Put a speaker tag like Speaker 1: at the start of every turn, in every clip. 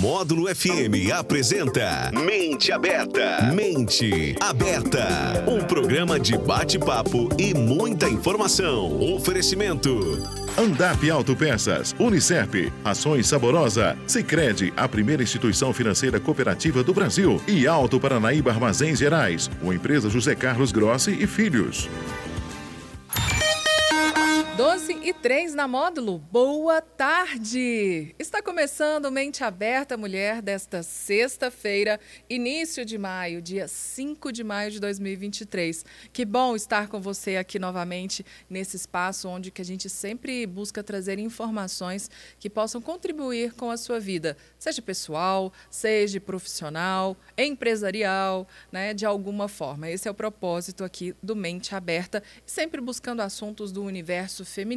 Speaker 1: Módulo FM apresenta Mente Aberta. Mente Aberta. Um programa de bate-papo e muita informação. Oferecimento.
Speaker 2: Andap Autopeças, Unicep, Ações Saborosa, Sicredi, a primeira instituição financeira cooperativa do Brasil e Alto Paranaíba Armazéns Gerais, uma empresa José Carlos Grossi e Filhos.
Speaker 3: 12 e 3 na módulo. Boa tarde! Está começando Mente Aberta Mulher desta sexta-feira, início de maio, dia 5 de maio de 2023. Que bom estar com você aqui novamente nesse espaço onde que a gente sempre busca trazer informações que possam contribuir com a sua vida, seja pessoal, seja profissional, empresarial, né, de alguma forma. Esse é o propósito aqui do Mente Aberta, sempre buscando assuntos do universo feminino,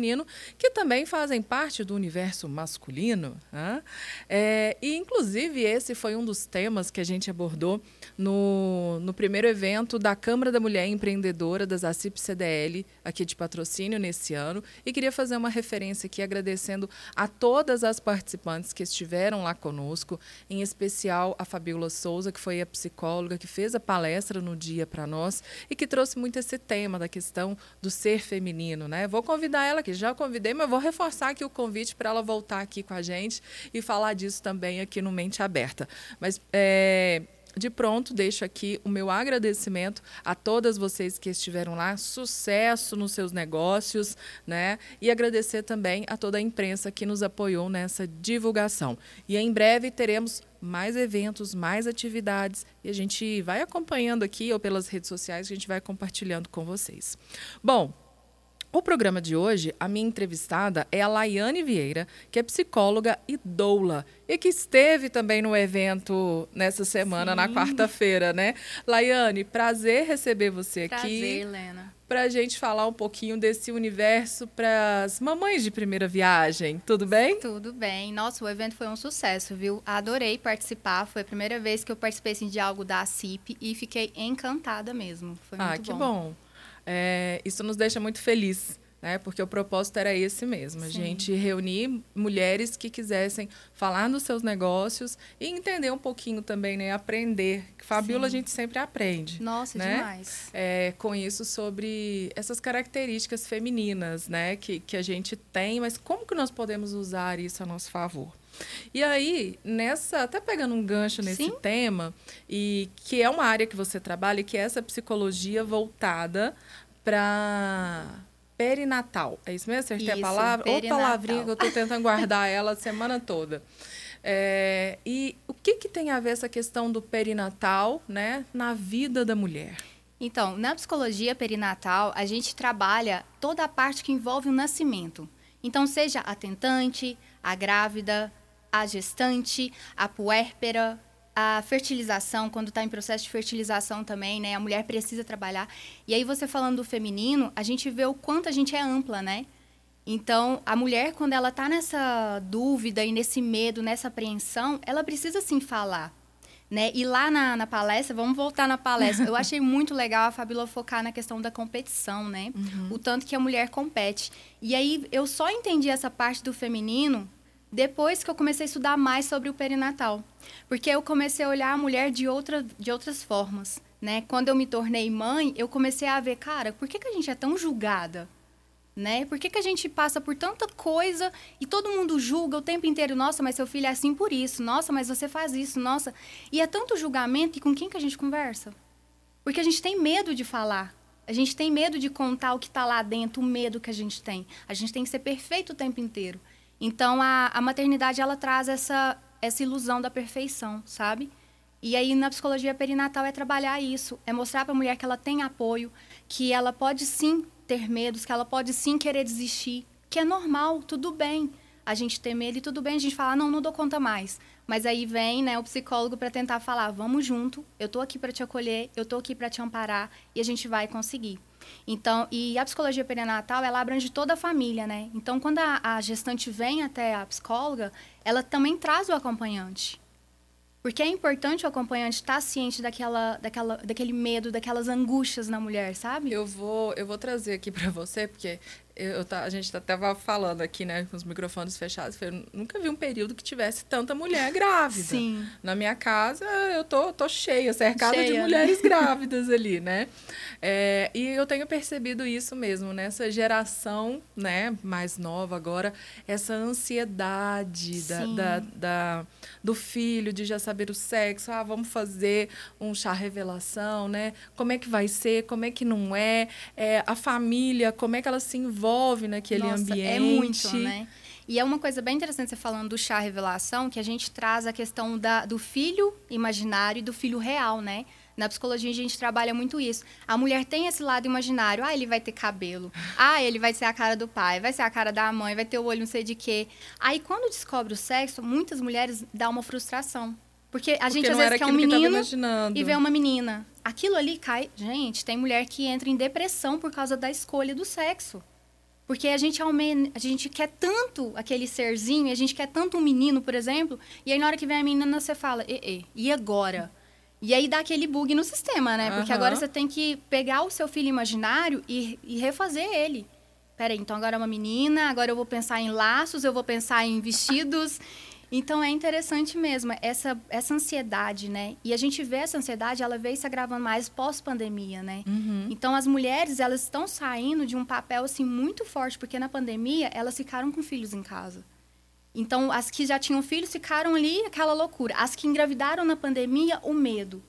Speaker 3: que também fazem parte do universo masculino. Né? É, e, inclusive, esse foi um dos temas que a gente abordou no, no primeiro evento da Câmara da Mulher Empreendedora das ACIP CDL, aqui de patrocínio nesse ano. E queria fazer uma referência aqui, agradecendo a todas as participantes que estiveram lá conosco, em especial a Fabiola Souza, que foi a psicóloga que fez a palestra no dia para nós e que trouxe muito esse tema da questão do ser feminino. Né? Vou convidar convidar aqui. Já convidei, mas vou reforçar aqui o convite para ela voltar aqui com a gente e falar disso também aqui no Mente Aberta. Mas é, de pronto, deixo aqui o meu agradecimento a todas vocês que estiveram lá, sucesso nos seus negócios, né? E agradecer também a toda a imprensa que nos apoiou nessa divulgação. E em breve teremos mais eventos, mais atividades e a gente vai acompanhando aqui ou pelas redes sociais, a gente vai compartilhando com vocês. Bom, o programa de hoje, a minha entrevistada é a Laiane Vieira, que é psicóloga e doula, e que esteve também no evento nessa semana, Sim. na quarta-feira, né? Laiane, prazer receber você
Speaker 4: prazer,
Speaker 3: aqui.
Speaker 4: Prazer, Helena.
Speaker 3: Para a gente falar um pouquinho desse universo para as mamães de primeira viagem. Tudo bem?
Speaker 4: Tudo bem. Nossa, o evento foi um sucesso, viu? Adorei participar. Foi a primeira vez que eu participei assim, de algo da CIP e fiquei encantada mesmo. Foi
Speaker 3: ah,
Speaker 4: muito
Speaker 3: que
Speaker 4: bom.
Speaker 3: É, isso nos deixa muito felizes, né? Porque o propósito era esse mesmo, a
Speaker 4: Sim.
Speaker 3: gente reunir mulheres que quisessem falar nos seus negócios e entender um pouquinho também, né? Aprender. Fabiola
Speaker 4: Sim.
Speaker 3: a gente sempre aprende.
Speaker 4: Nossa,
Speaker 3: né?
Speaker 4: demais.
Speaker 3: É, com isso sobre essas características femininas, né? Que, que a gente tem, mas como que nós podemos usar isso a nosso favor? E aí, nessa, até pegando um gancho nesse
Speaker 4: Sim.
Speaker 3: tema, e que é uma área que você trabalha, que é essa psicologia voltada para perinatal. É isso mesmo? Acertei
Speaker 4: Isso,
Speaker 3: a palavra? Ou
Speaker 4: perinatal.
Speaker 3: palavrinha que eu estou tentando guardar ela a semana toda. É, e o que, que tem a ver essa questão do perinatal né, na vida da mulher?
Speaker 4: Então, na psicologia perinatal, a gente trabalha toda a parte que envolve o nascimento. Então, seja a tentante, a grávida, a gestante, a puérpera, a fertilização, quando está em processo de fertilização também, né? A mulher precisa trabalhar. E aí, você falando do feminino, a gente vê o quanto a gente é ampla, né? Então, a mulher, quando ela está nessa dúvida e nesse medo, nessa apreensão, ela precisa sim falar. Né? E lá na, na palestra, vamos voltar na palestra, eu achei muito legal a Fabíola focar na questão da competição, né? O tanto que a mulher compete. E aí, eu só entendi essa parte do feminino depois que eu comecei a estudar mais sobre o perinatal. Porque eu comecei a olhar a mulher de, outra, de outras formas, né? Quando eu me tornei mãe, eu comecei a ver, cara, por que, que a gente é tão julgada? Né? Por que, que a gente passa por tanta coisa e todo mundo julga o tempo inteiro? Nossa, mas seu filho é assim por isso. Nossa, mas você faz isso. Nossa. E é tanto julgamento e com quem que a gente conversa? Porque a gente tem medo de falar. A gente tem medo de contar o que está lá dentro, o medo que a gente tem. A gente tem que ser perfeito o tempo inteiro. Então, a, a maternidade, ela traz essa, essa ilusão da perfeição, sabe? E aí, na psicologia perinatal, é trabalhar isso. É mostrar para a mulher que ela tem apoio, que ela pode sim ter medos, que ela pode sim querer desistir, que é normal, tudo bem a gente ter medo e tudo bem a gente falar, não, não dou conta mais. Mas aí vem né, o psicólogo para tentar falar, vamos junto, eu tô aqui para te acolher, eu tô aqui para te amparar e a gente vai conseguir. Então, e a psicologia perinatal, ela abrange toda a família, né? Então, quando a, a gestante vem até a psicóloga, ela também traz o acompanhante. Porque é importante o acompanhante estar ciente daquela, daquela, daquele medo, daquelas angústias na mulher, sabe?
Speaker 3: Eu vou, eu vou trazer aqui para você, porque eu, a gente estava falando aqui, né, com os microfones fechados, eu nunca vi um período que tivesse tanta mulher grávida.
Speaker 4: Sim.
Speaker 3: Na minha casa, eu tô, tô cheia, cercada
Speaker 4: Cheia,
Speaker 3: de
Speaker 4: né?
Speaker 3: mulheres grávidas ali, né? É, e eu tenho percebido isso mesmo, nessa geração, né, mais nova agora, essa ansiedade da, da, da- do filho de já saber o sexo, ah, vamos fazer um chá revelação, né? Como é que vai ser, como é que não é, é a família, como é que ela se envolve naquele
Speaker 4: Nossa,
Speaker 3: ambiente.
Speaker 4: É muito, né? E é uma coisa bem interessante você falando do chá revelação, que a gente traz a questão da, do filho imaginário e do filho real, né? Na psicologia a gente trabalha muito isso. A mulher tem esse lado imaginário. Ah, ele vai ter cabelo. Ah, ele vai ser a cara do pai, vai ser a cara da mãe, vai ter o olho não sei de quê. Aí quando descobre o sexo, muitas mulheres dá uma frustração. Porque a gente
Speaker 3: Porque
Speaker 4: às vezes quer um menino e vê uma menina. Aquilo ali cai. Gente, tem mulher que entra em depressão por causa da escolha do sexo. Porque a gente, a gente quer tanto aquele serzinho, a gente quer tanto um menino, por exemplo, e aí na hora que vem a menina você fala, e, e, e agora? E aí dá aquele bug no sistema, né? Porque
Speaker 3: Aham.
Speaker 4: agora você tem que pegar o seu filho imaginário e, e refazer ele. Peraí, então agora é uma menina, agora eu vou pensar em laços, eu vou pensar em vestidos. Então é interessante mesmo, essa, essa ansiedade, né? E a gente vê essa ansiedade, ela veio se agravando mais pós-pandemia, né?
Speaker 3: Uhum.
Speaker 4: Então as mulheres, elas estão saindo de um papel assim muito forte, porque na pandemia elas ficaram com filhos em casa. Então as que já tinham filhos ficaram ali aquela loucura. As que engravidaram na pandemia, o medo.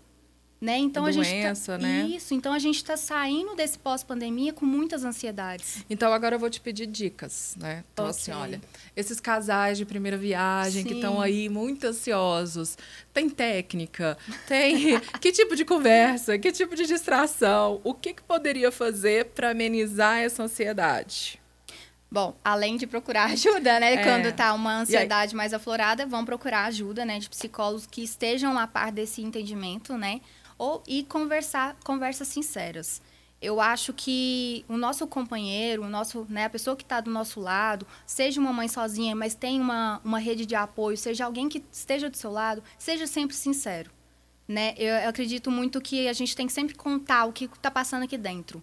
Speaker 4: Né? Então a gente
Speaker 3: Doença,
Speaker 4: tá...
Speaker 3: né?
Speaker 4: Isso, então a gente está saindo desse pós-pandemia com muitas ansiedades.
Speaker 3: Então agora eu vou te pedir dicas, né? Então,
Speaker 4: Ok.
Speaker 3: assim, olha, esses casais de primeira viagem que
Speaker 4: Sim.
Speaker 3: estão aí muito ansiosos, tem técnica, tem que tipo de conversa, que tipo de distração, o que, que poderia fazer para amenizar essa ansiedade?
Speaker 4: Bom, além de procurar ajuda, né?
Speaker 3: É.
Speaker 4: Quando tá uma ansiedade mais aflorada, vão procurar ajuda, né? De psicólogos que estejam a par desse entendimento, né? Ou, e conversar, conversas sinceras. Eu acho que o nosso companheiro, o nosso, né, a pessoa que está do nosso lado, seja uma mãe sozinha, mas tem uma, uma rede de apoio, seja alguém que esteja do seu lado, seja sempre sincero. Né? Eu, eu acredito muito que a gente tem que sempre contar o que está passando aqui dentro.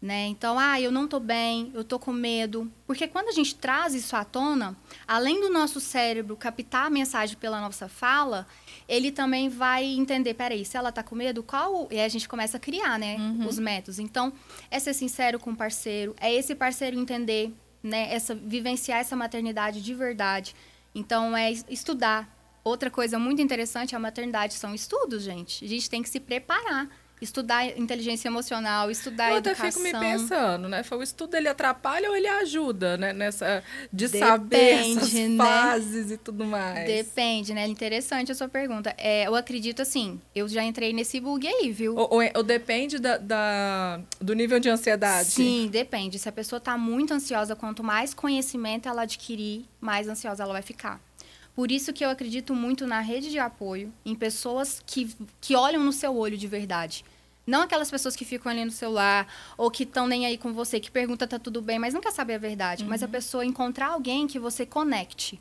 Speaker 4: Né? Então, ah, eu não tô bem, eu tô com medo. Porque quando a gente traz isso à tona, além do nosso cérebro captar a mensagem pela nossa fala, ele também vai entender, peraí, se ela tá com medo, qual... E aí a gente começa a criar, né, os métodos. Então, é ser sincero com o parceiro, é esse parceiro entender, né, essa, vivenciar essa maternidade de verdade. Então, é es- estudar. Outra coisa muito interessante, a maternidade são estudos, gente. A gente tem que se preparar. Estudar inteligência emocional, estudar
Speaker 3: eu até
Speaker 4: educação.
Speaker 3: fico me pensando, né? O estudo ele atrapalha ou ele ajuda, né? Nessa de saber essas
Speaker 4: Depende, né?
Speaker 3: fases e tudo mais.
Speaker 4: Depende, né? Interessante a sua pergunta. É, eu acredito assim, eu já entrei nesse bug aí, viu?
Speaker 3: Ou, ou- ou depende da, da- do nível de ansiedade.
Speaker 4: Sim, depende. Se a pessoa está muito ansiosa, quanto mais conhecimento ela adquirir, mais ansiosa ela vai ficar. Por isso que eu acredito muito na rede de apoio, em pessoas que, que olham no seu olho de verdade. Não aquelas pessoas que ficam ali no celular ou que estão nem aí com você, que pergunta tá tudo bem, mas nunca sabe a verdade. Mas a pessoa encontrar alguém que você conecte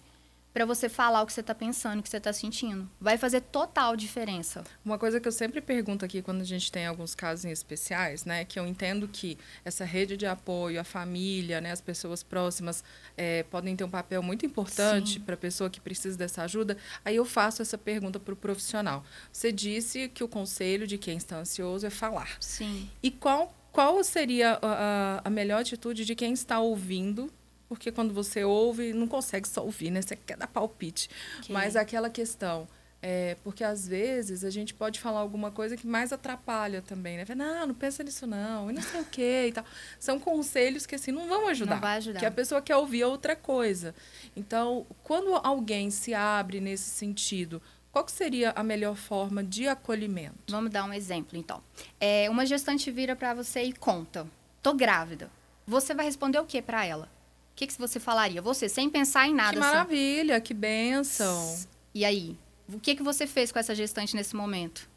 Speaker 4: para você falar o que você está pensando, o que você está sentindo. Vai fazer total diferença.
Speaker 3: Uma coisa que eu sempre pergunto aqui quando a gente tem alguns casos em especiais, né, que eu entendo que essa rede de apoio, a família, né, as pessoas próximas eh, podem ter um papel muito importante para a pessoa que precisa dessa ajuda. Aí eu faço essa pergunta para o profissional. Você disse que o conselho de quem está ansioso é falar.
Speaker 4: Sim.
Speaker 3: E qual, qual seria a- a melhor atitude de quem está ouvindo? Porque quando você ouve, não consegue só ouvir, né? Você quer dar palpite.
Speaker 4: Ok.
Speaker 3: Mas aquela questão. É, porque às vezes a gente pode falar alguma coisa que mais atrapalha também, né? Não, não pensa nisso não, e não sei o quê e tal. São conselhos que assim não vão ajudar.
Speaker 4: Não vai ajudar.
Speaker 3: Que a pessoa quer ouvir outra coisa. Então, quando alguém se abre nesse sentido, qual que seria a melhor forma de acolhimento?
Speaker 4: Vamos dar um exemplo, então. É, uma gestante vira para você e conta: tô grávida. Você vai responder o que para ela? O que, que você falaria? Você, sem pensar em nada.
Speaker 3: Que
Speaker 4: assim.
Speaker 3: maravilha, que bênção.
Speaker 4: E aí? O que, que você fez com essa gestante nesse momento?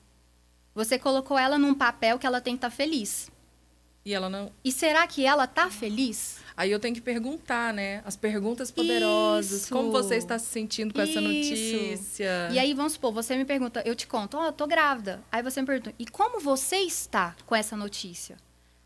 Speaker 4: Você colocou ela num papel que ela tem que estar feliz.
Speaker 3: E ela não.
Speaker 4: E será que ela tá feliz?
Speaker 3: Aí eu tenho que perguntar, né? As perguntas poderosas.
Speaker 4: Isso.
Speaker 3: Como você está se sentindo com essa
Speaker 4: Isso.
Speaker 3: notícia?
Speaker 4: E aí, vamos supor, você me pergunta, eu te conto, ó, eu tô grávida. Aí você me pergunta, e como você está com essa notícia?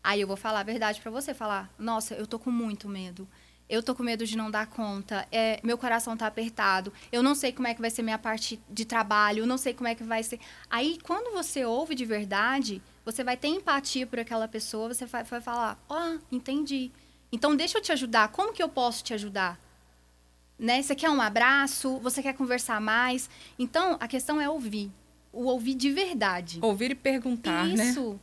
Speaker 4: Aí eu vou falar a verdade para você, falar: "Nossa, eu tô com muito medo. Eu tô com medo de não dar conta. É, meu coração tá apertado. Eu não sei como é que vai ser minha parte de trabalho, eu não sei como é que vai ser". Aí quando você ouve de verdade, você vai ter empatia por aquela pessoa, você vai, vai falar: "Ó, oh, entendi. Então deixa eu te ajudar. Como que eu posso te ajudar?" Né? Você quer um abraço? Você quer conversar mais? Então, a questão é ouvir. O ouvir de verdade.
Speaker 3: Ouvir e perguntar,
Speaker 4: Isso.
Speaker 3: né?
Speaker 4: Isso.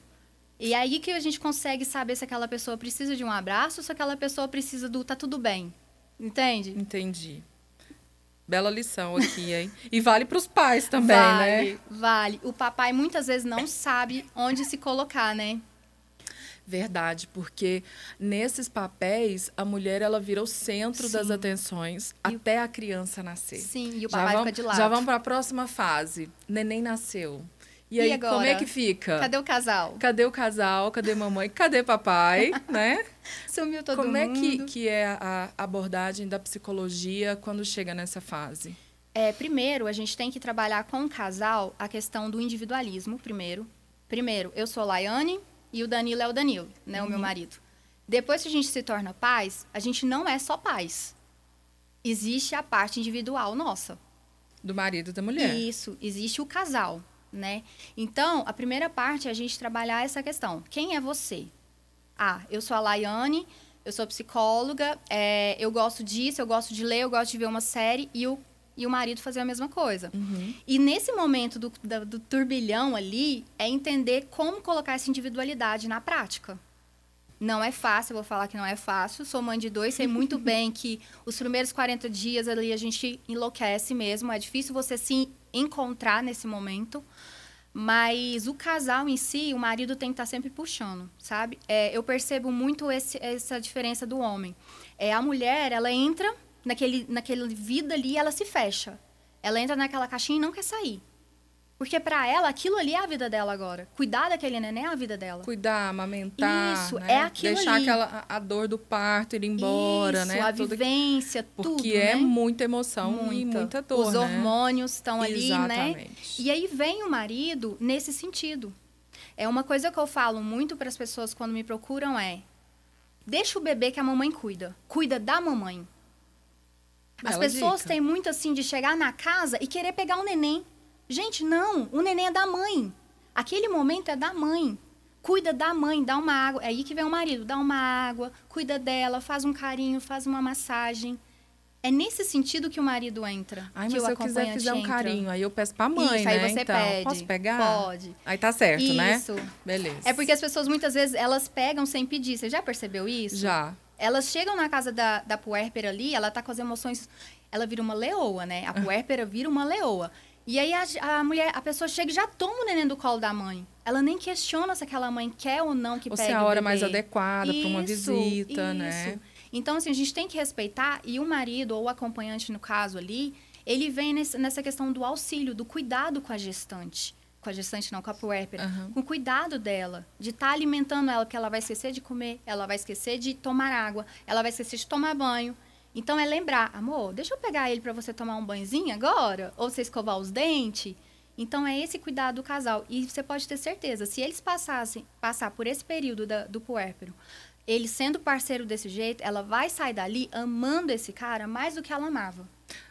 Speaker 4: E aí que a gente consegue saber se aquela pessoa precisa de um abraço ou se aquela pessoa precisa do tá tudo bem. Entende?
Speaker 3: Entendi. Bela lição aqui, hein? E vale para os pais também,
Speaker 4: vale,
Speaker 3: né?
Speaker 4: Vale. O papai muitas vezes não sabe onde se colocar, né?
Speaker 3: Verdade, porque nesses papéis a mulher ela vira o centro
Speaker 4: Sim.
Speaker 3: das atenções
Speaker 4: E o-
Speaker 3: até a criança nascer.
Speaker 4: Sim, e o papai
Speaker 3: vamos,
Speaker 4: fica de lado.
Speaker 3: Já vamos para a próxima fase. Neném nasceu. E,
Speaker 4: E
Speaker 3: aí,
Speaker 4: agora?
Speaker 3: como é que fica?
Speaker 4: Cadê o casal?
Speaker 3: Cadê o casal? Cadê mamãe? Cadê papai? né?
Speaker 4: Sumiu todo
Speaker 3: Como é
Speaker 4: mundo.
Speaker 3: que, que é a abordagem da psicologia quando chega nessa fase?
Speaker 4: É, primeiro, a gente tem que trabalhar com o casal a questão do individualismo, primeiro. Primeiro, eu sou Laiane e o Danilo é o Danilo, né, o meu marido. Depois que a gente se torna pais, a gente não é só pais. Existe a parte individual nossa.
Speaker 3: Do marido e da mulher.
Speaker 4: Isso, existe o casal, né? Então, a primeira parte é a gente trabalhar essa questão. Quem é você? Ah, eu sou a Laiane, eu sou psicóloga, é, eu gosto disso, eu gosto de ler, eu gosto de ver uma série e o, e o marido fazer a mesma coisa.
Speaker 3: Uhum.
Speaker 4: E nesse momento do, da- do turbilhão ali, é entender como colocar essa individualidade na prática. Não é fácil, eu vou falar que não é fácil. Sou mãe de dois, sei muito bem que os primeiros 40 dias ali a gente enlouquece mesmo. É difícil você se encontrar nesse momento. Mas o casal em si, o marido tem que estar sempre puxando, sabe? É, eu percebo muito esse- essa diferença do homem. É, a mulher, ela entra naquele, naquele vida ali, ela se fecha. Ela entra naquela caixinha e não quer sair. Porque para ela, aquilo ali é a vida dela agora. Cuidar daquele neném é a vida dela.
Speaker 3: Cuidar, amamentar.
Speaker 4: Isso,
Speaker 3: né?
Speaker 4: é aquilo
Speaker 3: Deixar
Speaker 4: ali.
Speaker 3: aquela, a dor do parto ir embora,
Speaker 4: Isso,
Speaker 3: né?
Speaker 4: a
Speaker 3: Tudo-
Speaker 4: vivência,
Speaker 3: Porque
Speaker 4: tudo,
Speaker 3: é
Speaker 4: né?
Speaker 3: muita emoção e
Speaker 4: Muita.
Speaker 3: muita dor,
Speaker 4: Os
Speaker 3: né?
Speaker 4: hormônios estão ali, né?
Speaker 3: Exatamente.
Speaker 4: E aí vem o marido nesse sentido. É uma coisa que eu falo muito para as pessoas quando me procuram é: deixa o bebê que a mamãe cuida. Cuida da mamãe. As
Speaker 3: Bela
Speaker 4: pessoas
Speaker 3: dica.
Speaker 4: têm muito assim de chegar na casa e querer pegar o neném. Gente, não, o neném é da mãe. Aquele momento é da mãe. Cuida da mãe, dá uma água. É aí que vem o marido, dá uma água, cuida dela, faz um carinho, faz uma massagem. É nesse sentido que o marido entra.
Speaker 3: Ai,
Speaker 4: que
Speaker 3: mas se eu quiser fizer um
Speaker 4: entra.
Speaker 3: carinho, aí eu peço pra mãe,
Speaker 4: Isso,
Speaker 3: né?
Speaker 4: aí você
Speaker 3: então,
Speaker 4: pede.
Speaker 3: Posso pegar?
Speaker 4: Pode.
Speaker 3: Aí tá certo, né?
Speaker 4: Isso.
Speaker 3: Beleza.
Speaker 4: É porque as pessoas muitas vezes elas pegam sem pedir. Você já percebeu isso?
Speaker 3: Já.
Speaker 4: Elas chegam na casa da, da puérpera ali, ela tá com as emoções. Ela vira uma leoa, né?
Speaker 3: Ah.
Speaker 4: A puérpera vira uma leoa. E aí a, a mulher, a pessoa chega e já toma o neném do colo da mãe. Ela nem questiona se aquela mãe quer ou não que
Speaker 3: Ou
Speaker 4: pegue
Speaker 3: se é a hora mais adequada para uma
Speaker 4: Isso,
Speaker 3: visita, né?
Speaker 4: isso. Então, assim, a gente tem que respeitar, e o marido, ou o acompanhante, no caso ali, ele vem nesse- nessa questão do auxílio, do cuidado com a gestante. Com a gestante, não, com a puérpera.
Speaker 3: Aham.
Speaker 4: Com o cuidado dela, de estar alimentando ela, porque ela vai esquecer de comer, ela vai esquecer de tomar água, ela vai esquecer de tomar banho. Então, é lembrar, amor, deixa eu pegar ele para você tomar um banhozinho agora? Ou você escovar os dentes? Então, é esse cuidado do casal. E você pode ter certeza, se eles passassem, passar por esse período da- do puérpero, ele sendo parceiro desse jeito, ela vai sair dali amando esse cara mais do que ela amava.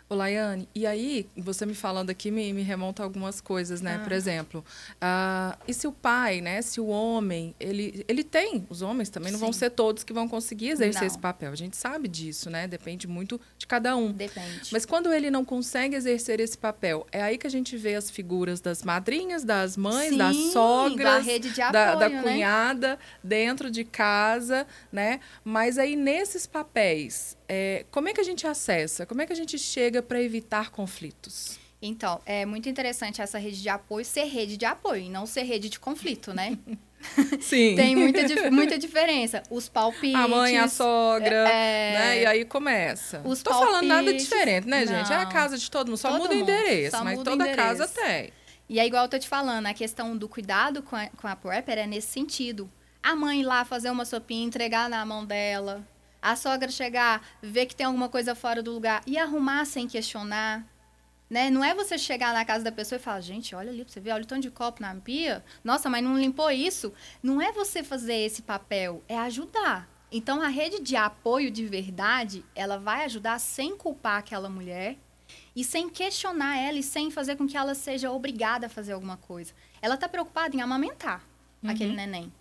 Speaker 3: Ô, Laiane, e aí, você me falando aqui me, me remonta a algumas coisas, né?
Speaker 4: Ah.
Speaker 3: Por exemplo, ah, e se o pai, né? Se o homem, ele, ele tem, os homens também não vão
Speaker 4: Sim.
Speaker 3: ser todos que vão conseguir exercer
Speaker 4: Não.
Speaker 3: esse papel. A gente sabe disso, né? Depende muito de cada um.
Speaker 4: Depende.
Speaker 3: Mas quando ele não consegue exercer esse papel, é aí que a gente vê as figuras das madrinhas, das mães, das
Speaker 4: Sim,
Speaker 3: sogras,
Speaker 4: da rede de
Speaker 3: da,
Speaker 4: apoio,
Speaker 3: da
Speaker 4: né?
Speaker 3: cunhada dentro de casa, né? Mas aí nesses papéis, é, como é que a gente acessa? Como é que a gente chega para evitar conflitos?
Speaker 4: Então, é muito interessante essa rede de apoio ser rede de apoio e não ser rede de conflito, né?
Speaker 3: Sim.
Speaker 4: Tem muita, muita diferença. Os palpites.
Speaker 3: a mãe, a sogra,
Speaker 4: é,
Speaker 3: né? E aí começa.
Speaker 4: os
Speaker 3: Tô falando nada
Speaker 4: palpites,
Speaker 3: diferente, né, gente? É a
Speaker 4: não.
Speaker 3: casa de todo mundo, só
Speaker 4: Todo
Speaker 3: muda o endereço, mas toda casa
Speaker 4: endereço.
Speaker 3: tem.
Speaker 4: E é igual eu tô te falando, a questão do cuidado com a, com a prepper é nesse sentido. A mãe lá fazer uma sopinha, entregar na mão dela. A sogra chegar, ver que tem alguma coisa fora do lugar e arrumar sem questionar. Né? Não é você chegar na casa da pessoa e falar, gente, olha ali, você vê, olha o tanto de copo na pia. Nossa, mas não limpou isso. Não é você fazer esse papel, é ajudar. Então, a rede de apoio de verdade, ela vai ajudar sem culpar aquela mulher e sem questionar ela e sem fazer com que ela seja obrigada a fazer alguma coisa. Ela está preocupada em amamentar uhum. aquele neném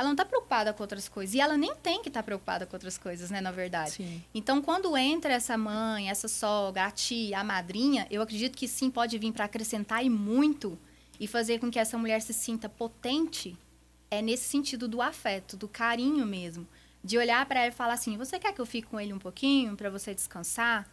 Speaker 4: ela não está preocupada com outras coisas. E ela nem tem que estar tá preocupada com outras coisas, né, na verdade. Sim. Então, quando entra essa mãe, essa sogra, a tia, a madrinha, eu acredito que sim pode vir para acrescentar e muito e fazer com que essa mulher se sinta potente. É nesse sentido do afeto, do carinho mesmo. De olhar para ela e falar assim: você quer que eu fique com ele um pouquinho para você descansar?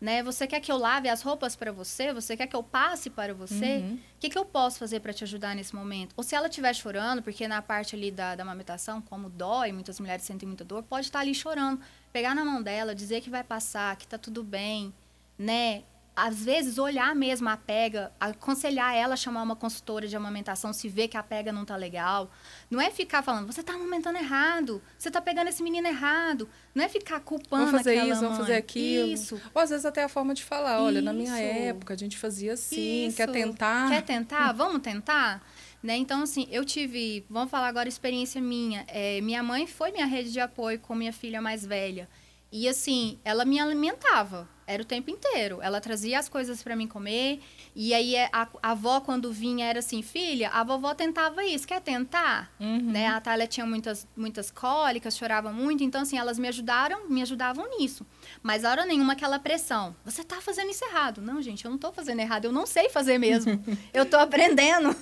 Speaker 4: Né? Você quer que eu lave as roupas para você? Você quer que eu passe para você? Uhum. O que, que eu posso fazer para te ajudar nesse momento? Ou se ela estiver chorando, porque na parte ali da, da amamentação, como dói, muitas mulheres sentem muita dor, pode estar ali chorando. Pegar na mão dela, dizer que vai passar, que tá tudo bem, né? Às vezes, olhar mesmo a pega, aconselhar ela a chamar uma consultora de amamentação se vê que a pega não tá legal. Não é ficar falando, você tá amamentando errado, você tá pegando esse menino errado. Não é ficar culpando
Speaker 3: vamos fazer
Speaker 4: isso,
Speaker 3: mãe. vamos fazer aquilo. Isso. Ou às vezes até a forma de falar, olha, isso. na minha época a gente fazia assim, isso. quer tentar?
Speaker 4: Quer tentar? Vamos tentar? Né? Então, assim, eu tive, vamos falar agora experiência minha. É, minha mãe foi minha rede de apoio com minha filha mais velha. E assim, ela me alimentava. Era o tempo inteiro. Ela trazia as coisas para mim comer. E aí é, a, a, avó, quando vinha, era assim, filha, a vovó tentava isso, quer tentar? Uhum. Né? A Thalia tinha muitas, muitas cólicas, chorava muito. Então, assim, elas me ajudaram, me ajudavam nisso. Mas a hora nenhuma aquela pressão. Você tá fazendo isso errado. Não, gente, eu não tô fazendo errado. Eu não sei fazer mesmo. eu tô aprendendo.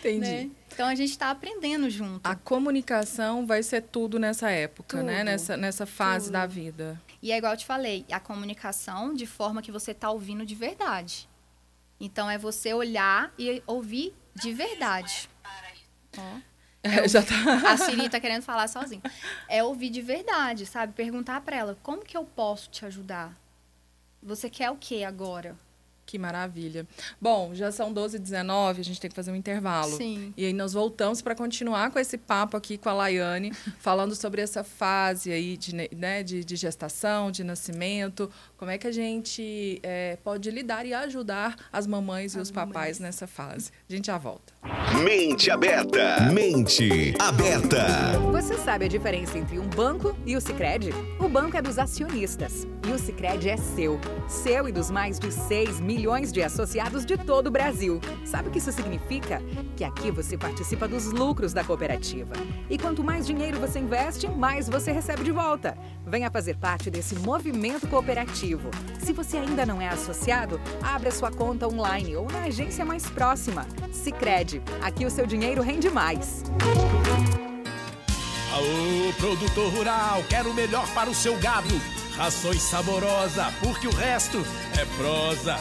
Speaker 3: Entendi. Né?
Speaker 4: Então a gente está aprendendo junto.
Speaker 3: A comunicação vai ser tudo nessa época, né? tudo, né? Nessa, nessa fase tudo. da vida.
Speaker 4: E é igual eu te falei, a comunicação de forma que você está ouvindo de verdade. Então é você olhar e ouvir de verdade. Ó. É Já tá. A Siri está querendo falar sozinha. É ouvir de verdade, sabe? Perguntar para ela, como que eu posso te ajudar? Você quer o que agora?
Speaker 3: Que maravilha. Bom, já são 12 e 19 a gente tem que fazer um intervalo.
Speaker 4: Sim.
Speaker 3: E aí nós voltamos para continuar com esse papo aqui com a Laiane, falando sobre essa fase aí de, né, de, de gestação, de nascimento, como é que a gente é, pode lidar e ajudar as mamães e as os mamães. papais nessa fase. A gente já volta.
Speaker 1: Mente aberta. Mente aberta.
Speaker 5: Você sabe a diferença entre um banco e o Sicredi? O banco é dos acionistas e o Sicredi é seu. Seu e dos mais de 6 mil milhões de associados de todo o Brasil. Sabe o que isso significa? Que aqui você participa dos lucros da cooperativa. E quanto mais dinheiro você investe, mais você recebe de volta. Venha fazer parte desse movimento cooperativo. Se você ainda não é associado, abra sua conta online ou na agência mais próxima. Sicredi, aqui o seu dinheiro rende mais.
Speaker 6: Aô, produtor rural, quero o melhor para o seu gado. Rações saborosa, porque o resto é prosa.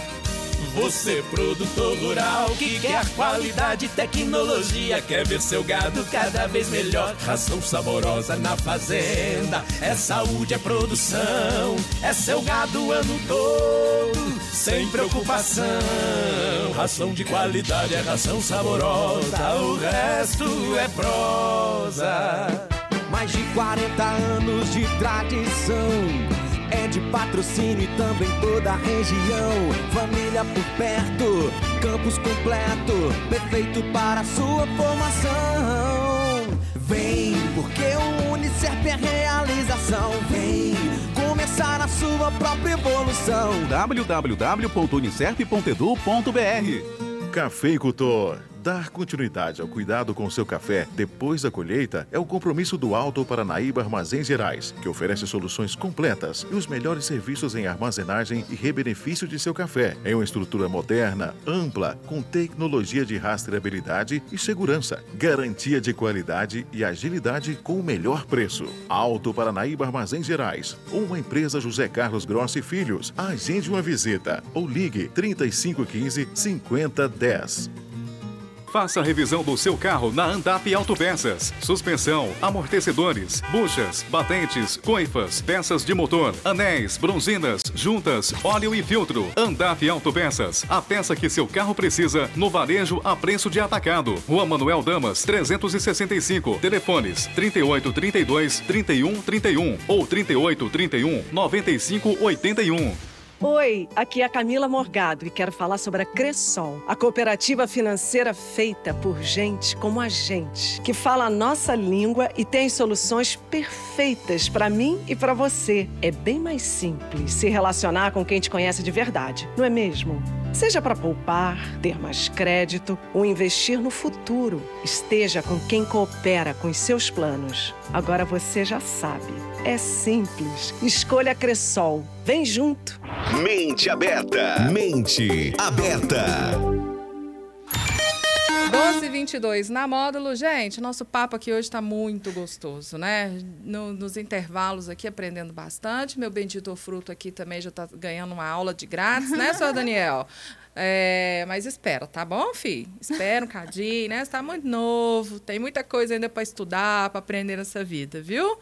Speaker 6: Você, produtor rural, que quer qualidade tecnologia, quer ver seu gado cada vez melhor. Ração saborosa na fazenda, é saúde, é produção, é seu gado o ano todo, sem preocupação. Ração de qualidade é ração saborosa, o resto é prosa. Mais de 40 anos de tradição é de patrocínio e também toda a região. Família por perto, campus completo, perfeito para a sua formação. Vem, porque o Unicef é realização. Vem começar a sua própria evolução.
Speaker 2: www.unicef.edu.br Cafeicultor Dar continuidade ao cuidado com seu café depois da colheita é o compromisso do Alto Paranaíba Armazéns Gerais, que oferece soluções completas e os melhores serviços em armazenagem e rebenefício de seu café, em uma estrutura moderna, ampla, com tecnologia de rastreabilidade e segurança, garantia de qualidade e agilidade com o melhor preço. Alto Paranaíba Armazéns Gerais, uma empresa José Carlos Grossi Filhos. Agende uma visita ou ligue 3515 5010.
Speaker 7: Faça a revisão do seu carro na Andap Autopeças. Suspensão, amortecedores, buchas, batentes, coifas, peças de motor, anéis, bronzinas, juntas, óleo e filtro. Andap Autopeças. A peça que seu carro precisa no varejo a preço de atacado. Rua Manuel Damas, 365. Telefones 3832 3131 ou 3831 9581.
Speaker 8: Oi, aqui é a Camila Morgado e quero falar sobre a Cressol, a cooperativa financeira feita por gente como a gente, que fala a nossa língua e tem soluções perfeitas para mim e para você. É bem mais simples se relacionar com quem te conhece de verdade, não é mesmo? Seja para poupar, ter mais crédito ou investir no futuro, esteja com quem coopera com os seus planos. Agora você já sabe. É simples. Escolha a Cressol. Vem junto.
Speaker 1: Mente aberta. Mente aberta.
Speaker 3: 1222 na módulo. Gente, nosso papo aqui hoje está muito gostoso, né? No- nos intervalos aqui, aprendendo bastante. Meu bendito fruto aqui também já está ganhando uma aula de grátis, né, senhor Daniel? É, mas espera, tá bom, filho? Espera um cadinho, né? Você tá muito novo, tem muita coisa ainda para estudar, para aprender nessa vida, viu?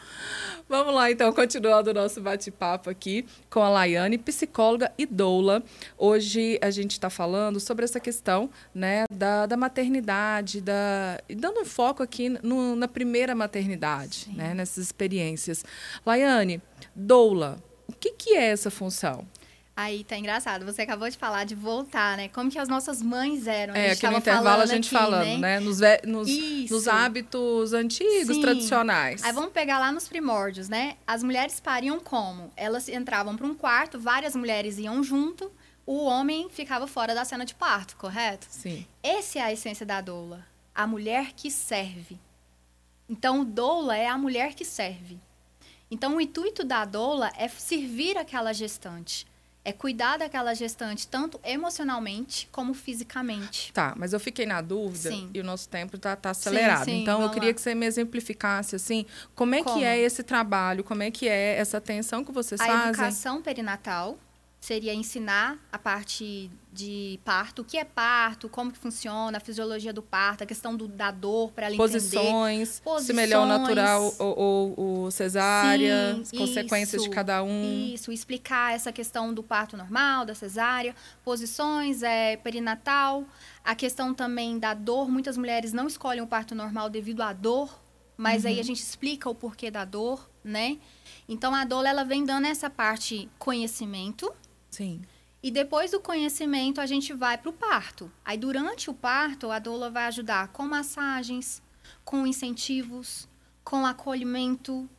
Speaker 3: Vamos lá, então, continuando o nosso bate-papo aqui com a Laiane, psicóloga e doula. Hoje a gente está falando sobre essa questão né, da, da maternidade, da, e dando um foco aqui no- na primeira maternidade, né, nessas experiências. Laiane, doula, o que, que é essa função?
Speaker 4: Aí tá engraçado, você acabou de falar de voltar, né? Como que as nossas mães eram. A
Speaker 3: É, aqui no intervalo a gente
Speaker 4: aqui,
Speaker 3: falando, né? Nos, ve- nos,
Speaker 4: Isso.
Speaker 3: nos hábitos antigos,
Speaker 4: Sim.
Speaker 3: tradicionais.
Speaker 4: Aí vamos pegar lá nos primórdios, né? As mulheres pariam como? Elas entravam para um quarto, várias mulheres iam junto, o homem ficava fora da cena de parto, correto?
Speaker 3: Sim.
Speaker 4: Essa é a essência da doula. A mulher que serve. Então, doula é a mulher que serve. Então, o intuito da doula é servir aquela gestante. É cuidar daquela gestante, tanto emocionalmente como fisicamente.
Speaker 3: Tá, mas eu fiquei na dúvida
Speaker 4: Sim.
Speaker 3: e o nosso tempo tá, tá acelerado.
Speaker 4: sim,
Speaker 3: então, eu queria
Speaker 4: lá.
Speaker 3: que você me exemplificasse, assim, como é
Speaker 4: Como?
Speaker 3: que é esse trabalho, como é que é essa atenção que vocês
Speaker 4: A
Speaker 3: fazem.
Speaker 4: educação perinatal seria ensinar a parte de parto, o que é parto, como que funciona, a fisiologia do parto, a questão do, da dor para ela entender.
Speaker 3: Posições, se
Speaker 4: Posições.
Speaker 3: melhor o natural ou, ou, ou cesárea,
Speaker 4: Sim,
Speaker 3: as consequências de
Speaker 4: isso,
Speaker 3: cada um.
Speaker 4: Isso, explicar essa questão do parto normal, da cesárea, posições, é, perinatal, a questão também da dor. Muitas mulheres não escolhem o parto normal devido à dor, mas
Speaker 3: Uhum.
Speaker 4: aí a gente explica o porquê da dor, né? Então a dor ela vem dando essa parte conhecimento
Speaker 3: Sim.
Speaker 4: e depois do conhecimento a gente vai para o parto. Aí durante o parto a doula vai ajudar com massagens, com incentivos, com acolhimento,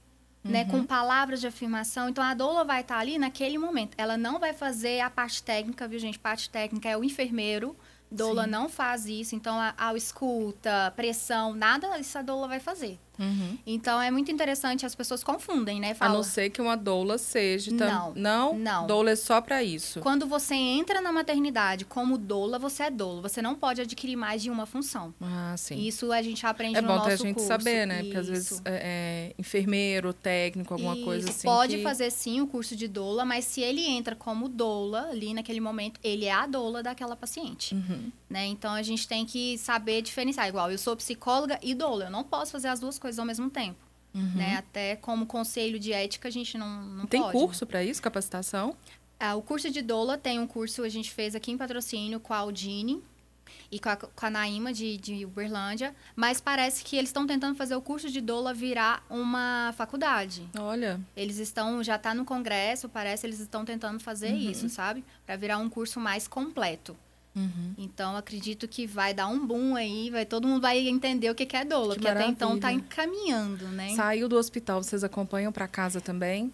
Speaker 4: né, com palavras de afirmação. Então a doula vai estar ali naquele momento. Ela não vai fazer a parte técnica, viu gente? Parte técnica é o enfermeiro. Doula
Speaker 3: Sim.
Speaker 4: não faz isso, então a, a escuta, pressão, nada isso a doula vai fazer.
Speaker 3: Uhum.
Speaker 4: Então é muito interessante, as pessoas confundem, né?
Speaker 3: A
Speaker 4: Falam,
Speaker 3: não ser que uma doula seja. tam-
Speaker 4: Não,
Speaker 3: Não?
Speaker 4: não.
Speaker 3: Doula é só para isso.
Speaker 4: Quando você entra na maternidade como doula, você é doula. Você não pode adquirir mais de uma função.
Speaker 3: Ah, sim.
Speaker 4: Isso a gente aprende
Speaker 3: É
Speaker 4: no
Speaker 3: bom
Speaker 4: nosso
Speaker 3: ter a gente
Speaker 4: curso.
Speaker 3: saber, né? Porque às vezes
Speaker 4: Isso.
Speaker 3: é, é, enfermeiro, técnico, alguma coisa
Speaker 4: Isso.
Speaker 3: assim.
Speaker 4: Pode
Speaker 3: que-
Speaker 4: fazer sim o curso de doula, mas se ele entra como doula ali naquele momento, ele é a doula daquela paciente.
Speaker 3: Uhum.
Speaker 4: Né? Então a gente tem que saber diferenciar. Igual, eu sou psicóloga e doula. Eu não posso fazer as duas coisas ao mesmo tempo. Né? Até como conselho de ética, a gente não, não
Speaker 3: Uhum. Tem
Speaker 4: pode. né?
Speaker 3: curso para isso, capacitação?
Speaker 4: Ah, o curso de doula tem um curso a gente fez aqui em patrocínio com a Aldine e com a, com a Naima de, de Uberlândia, mas parece que eles estão tentando fazer o curso de doula virar uma faculdade.
Speaker 3: Olha,
Speaker 4: Eles estão, já está no congresso, parece eles estão tentando fazer
Speaker 3: Uhum.
Speaker 4: isso, sabe? Para virar um curso mais completo.
Speaker 3: Uhum.
Speaker 4: Então, acredito que vai dar um boom aí, vai, todo mundo vai entender o que que é doula,
Speaker 3: Que
Speaker 4: porque até então está
Speaker 3: maravilha.
Speaker 4: encaminhando, né?
Speaker 3: saiu do hospital, vocês acompanham para casa também?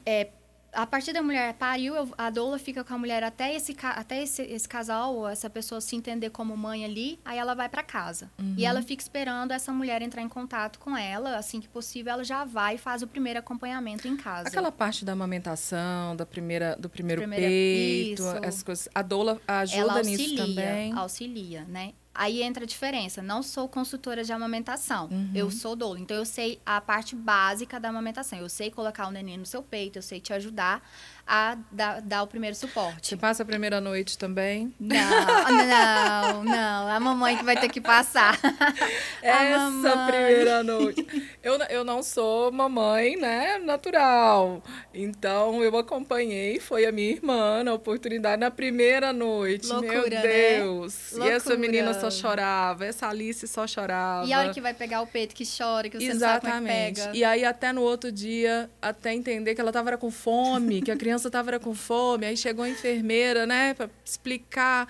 Speaker 4: A partir da mulher pariu, eu- a doula fica com a mulher até esse, até esse, esse casal, ou essa pessoa se entender como mãe ali, aí ela vai para casa.
Speaker 3: Uhum.
Speaker 4: E ela fica esperando essa mulher entrar em contato com ela, assim que possível, ela já vai e faz o primeiro acompanhamento em casa.
Speaker 3: Aquela parte da amamentação, da primeira, do primeiro
Speaker 4: Primeira-
Speaker 3: peito,
Speaker 4: isso.
Speaker 3: essas coisas. A doula ajuda
Speaker 4: ela
Speaker 3: nisso
Speaker 4: auxilia,
Speaker 3: também.
Speaker 4: auxilia, né? Aí entra a diferença. Não sou consultora de amamentação.
Speaker 3: Uhum.
Speaker 4: Eu sou doula. Então, eu sei a parte básica da amamentação. Eu sei colocar o neném no seu peito. Eu sei te ajudar a dar, dar o primeiro suporte.
Speaker 3: Você passa a primeira noite também?
Speaker 4: Não, não, não. a mamãe que vai ter que passar.
Speaker 3: Essa primeira noite. Eu, eu não sou mamãe, né, natural. Então, eu acompanhei, foi a minha irmã na oportunidade na primeira noite.
Speaker 4: Loucura,
Speaker 3: Meu
Speaker 4: né?
Speaker 3: Deus.
Speaker 4: Loucura.
Speaker 3: E essa menina só chorava, essa Alice só chorava.
Speaker 4: E a hora que vai pegar o peito, que chora, que você
Speaker 3: Exatamente.
Speaker 4: não sabe como é que pega.
Speaker 3: E aí, até no outro dia, até entender que ela tava com fome, que a criança tava era com fome. Aí chegou a enfermeira, né, pra explicar.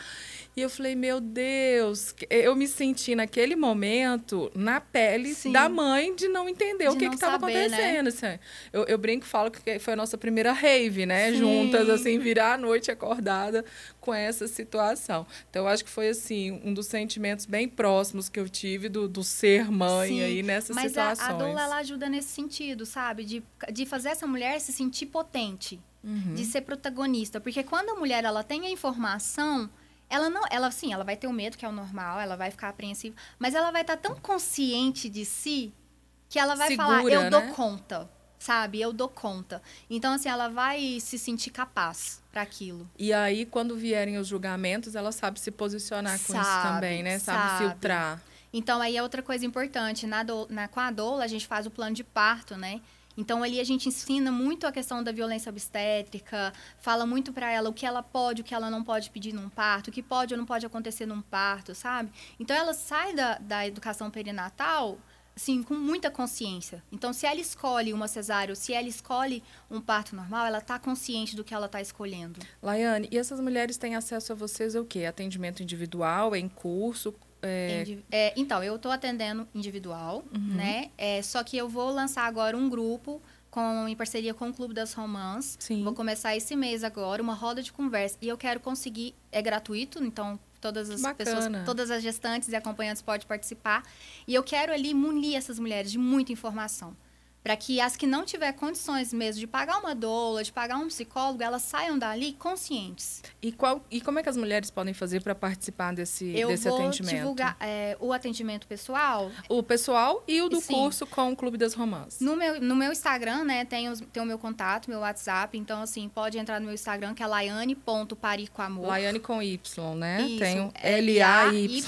Speaker 3: E eu falei, meu Deus, eu me senti naquele momento na pele
Speaker 4: Sim.
Speaker 3: da mãe de não entender o
Speaker 4: De
Speaker 3: que
Speaker 4: não
Speaker 3: estava
Speaker 4: né?
Speaker 3: acontecendo. assim. Eu, eu brinco e falo que foi a nossa primeira rave, né?
Speaker 4: Sim.
Speaker 3: Juntas, assim, virar a noite acordada com essa situação. Então, eu acho que foi, assim, um dos sentimentos bem próximos que eu tive do, do ser mãe
Speaker 4: Sim,
Speaker 3: aí nessas
Speaker 4: Mas a, a doula, ela ajuda nesse sentido, sabe? De, de fazer essa mulher se sentir potente,
Speaker 3: Uhum.
Speaker 4: de ser protagonista. Porque quando a mulher, ela tem a informação, ela não... Ela, sim, ela vai ter o medo, que é o normal, ela vai ficar apreensiva, mas ela vai estar tão consciente de si que ela vai falar,
Speaker 3: Segura,
Speaker 4: eu dou
Speaker 3: né?
Speaker 4: conta, sabe? Eu dou conta. Então, assim, ela vai se sentir capaz para aquilo.
Speaker 3: E aí, quando vierem os julgamentos, ela sabe se posicionar com isso
Speaker 4: Sabe,
Speaker 3: também, né? Sabe,
Speaker 4: sabe.
Speaker 3: filtrar.
Speaker 4: Então, aí é outra coisa importante. Na, do, na, com a doula, a gente faz o plano de parto, né? Então, ali a gente ensina muito a questão da violência obstétrica, fala muito para ela o que ela pode, o que ela não pode pedir num parto, o que pode ou não pode acontecer num parto, sabe? Então, ela sai da, da educação perinatal, assim, com muita consciência. Então, se ela escolhe uma cesárea ou se ela escolhe um parto normal, ela tá consciente do que ela tá escolhendo.
Speaker 3: Laiane, e essas mulheres têm acesso a vocês o quê? Atendimento individual, em curso? É,
Speaker 4: é, então, eu estou atendendo individual,
Speaker 3: Uhum.
Speaker 4: né? É, só que eu vou lançar agora um grupo com, em parceria com o Clube das Romãs.
Speaker 3: Sim.
Speaker 4: Vou começar esse mês agora, uma roda de conversa. E eu quero conseguir, é gratuito, então todas as pessoas, todas as gestantes e acompanhantes podem participar. E eu quero ali munir essas mulheres de muita informação. Para que as que não tiver condições mesmo de pagar uma doula, de pagar um psicólogo, elas saiam dali conscientes.
Speaker 3: e, qual, e como é que as mulheres podem fazer para participar desse,
Speaker 4: Eu
Speaker 3: desse
Speaker 4: vou
Speaker 3: atendimento?
Speaker 4: divulgar é, o atendimento pessoal.
Speaker 3: O pessoal e o do
Speaker 4: Sim.
Speaker 3: curso com o Clube das Romãs.
Speaker 4: No meu, no meu Instagram, né, tem, os- tem o meu contato, meu WhatsApp. Então, assim, pode entrar no meu Instagram, que é laiane.paricoamor.
Speaker 3: Laiane com Y, né?
Speaker 4: Isso,
Speaker 3: Tem o
Speaker 4: é
Speaker 3: L-A-Y.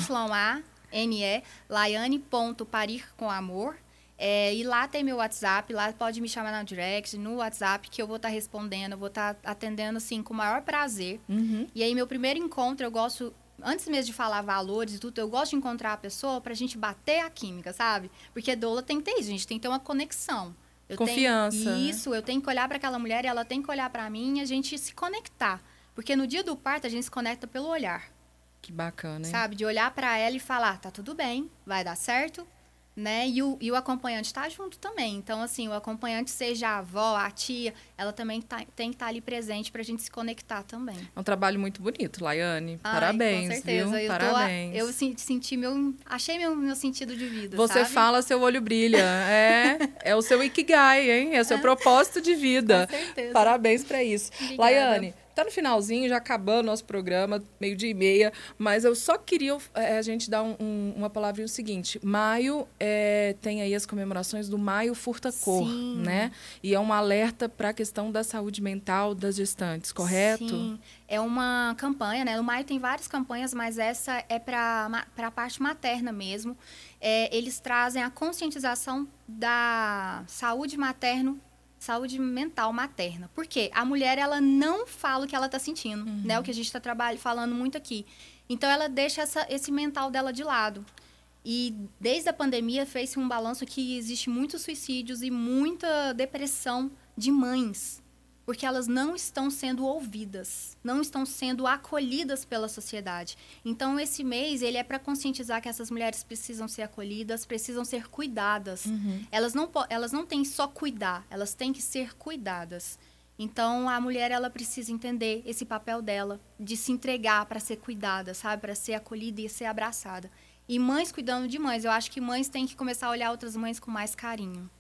Speaker 4: L-A-Y-A-N-E, laiane.parir com amor. É, e lá tem meu WhatsApp, lá pode me chamar na direct, no WhatsApp, que eu vou estar respondendo, eu vou estar atendendo, assim, com o maior prazer.
Speaker 3: Uhum.
Speaker 4: E aí, meu primeiro encontro, eu gosto, antes mesmo de falar valores e tudo, eu gosto de encontrar a pessoa pra gente bater a química, sabe? Porque doula tem que ter isso, a gente tem que ter uma conexão. Eu tenho-
Speaker 3: Confiança, né?
Speaker 4: isso, eu tenho que olhar pra aquela mulher e ela tem que olhar pra mim e a gente se conectar. Porque no dia do parto, a gente se conecta pelo olhar,
Speaker 3: Que bacana, hein?
Speaker 4: sabe? De olhar pra ela e falar, tá tudo bem, vai dar certo, né? E o, e o acompanhante tá junto também. Então, assim, o acompanhante, seja a avó, a tia, ela também tá- tem que estar ali presente pra gente se conectar também.
Speaker 3: É um trabalho muito bonito, Laiane.
Speaker 4: Ai,
Speaker 3: Parabéns,
Speaker 4: com certeza.
Speaker 3: viu?
Speaker 4: Eu, a-
Speaker 3: Parabéns.
Speaker 4: eu sen- senti meu. Achei meu, meu sentido de vida.
Speaker 3: Você
Speaker 4: sabe?
Speaker 3: fala, seu olho brilha. É, é o seu Ikigai, hein? É o seu propósito de vida.
Speaker 4: Com certeza.
Speaker 3: Parabéns pra isso.
Speaker 4: Obrigada.
Speaker 3: Laiane, tá no finalzinho, já acabando nosso programa, meio dia e meia, mas eu só queria é, a gente dar um- um- uma palavrinha o seguinte. Maio é, tem aí as comemorações do Maio Furta Cor,
Speaker 4: Sim.
Speaker 3: né? E é um alerta para a questão da saúde mental das gestantes, correto?
Speaker 4: Sim. É uma campanha, né? No Maio tem várias campanhas, mas essa é para a parte materna mesmo. É, eles trazem a conscientização da saúde materno saúde mental materna. Por quê? A mulher, ela não fala o que ela está sentindo, né? O que a gente está falando muito aqui. Então, ela deixa essa, esse mental dela de lado. E desde a pandemia fez-se um balanço que existe muitos suicídios e muita depressão de mães, porque elas não estão sendo ouvidas, não estão sendo acolhidas pela sociedade. Então esse mês ele é para conscientizar que essas mulheres precisam ser acolhidas, precisam ser cuidadas. Elas não elas não têm só cuidar, elas têm que ser cuidadas. Então a mulher ela precisa entender esse papel dela de se entregar para ser cuidada, sabe, para ser acolhida e ser abraçada. E mães cuidando de mães, eu acho que mães têm que começar a olhar outras mães com mais carinho.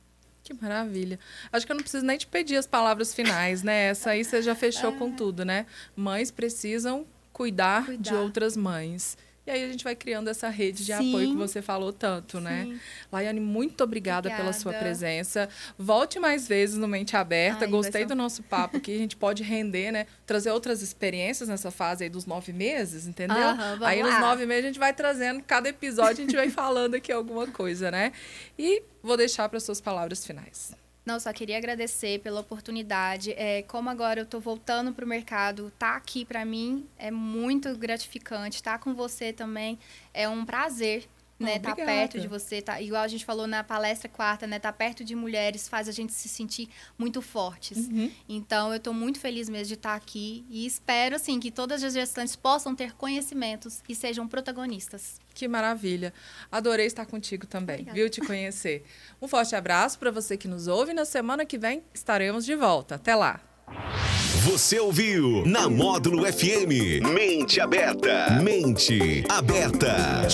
Speaker 3: Que maravilha. Acho que eu não preciso nem te pedir as palavras finais, né? Essa aí você já fechou com tudo, né? Mães precisam cuidar, de
Speaker 4: Cuidar.
Speaker 3: outras mães. E aí a gente vai criando essa rede de
Speaker 4: Sim.
Speaker 3: apoio que você falou tanto, né?
Speaker 4: Sim.
Speaker 3: Laiane, muito obrigada, pela sua
Speaker 4: Obrigada.
Speaker 3: presença. Volte mais vezes no Mente Aberta.
Speaker 4: Ai,
Speaker 3: Gostei
Speaker 4: ser
Speaker 3: do nosso papo aqui. A gente pode render, né? Trazer outras experiências nessa fase aí dos nove meses, entendeu?
Speaker 4: Vamos
Speaker 3: aí nos
Speaker 4: lá.
Speaker 3: nove meses a gente vai trazendo, cada episódio a gente vai falando aqui alguma coisa, né? E vou deixar para suas palavras finais.
Speaker 4: Não, só queria agradecer pela oportunidade. É, como agora eu tô voltando pro mercado, tá aqui para mim é muito gratificante. Tá com você também é um prazer. Né, tá
Speaker 3: obrigada.
Speaker 4: perto de você, tá, igual a gente falou na palestra quarta, né, tá perto de mulheres faz a gente se sentir muito fortes.
Speaker 3: Uhum.
Speaker 4: Então eu tô muito feliz mesmo de estar aqui e espero assim que todas as gestantes possam ter conhecimentos e sejam protagonistas.
Speaker 3: Que maravilha. Adorei estar contigo também,
Speaker 4: Obrigada.
Speaker 3: viu? Te conhecer. Um forte abraço para você que nos ouve. Na semana que vem estaremos de volta. Até lá.
Speaker 1: Você ouviu na Módulo FM. Mente Aberta. Mente Aberta.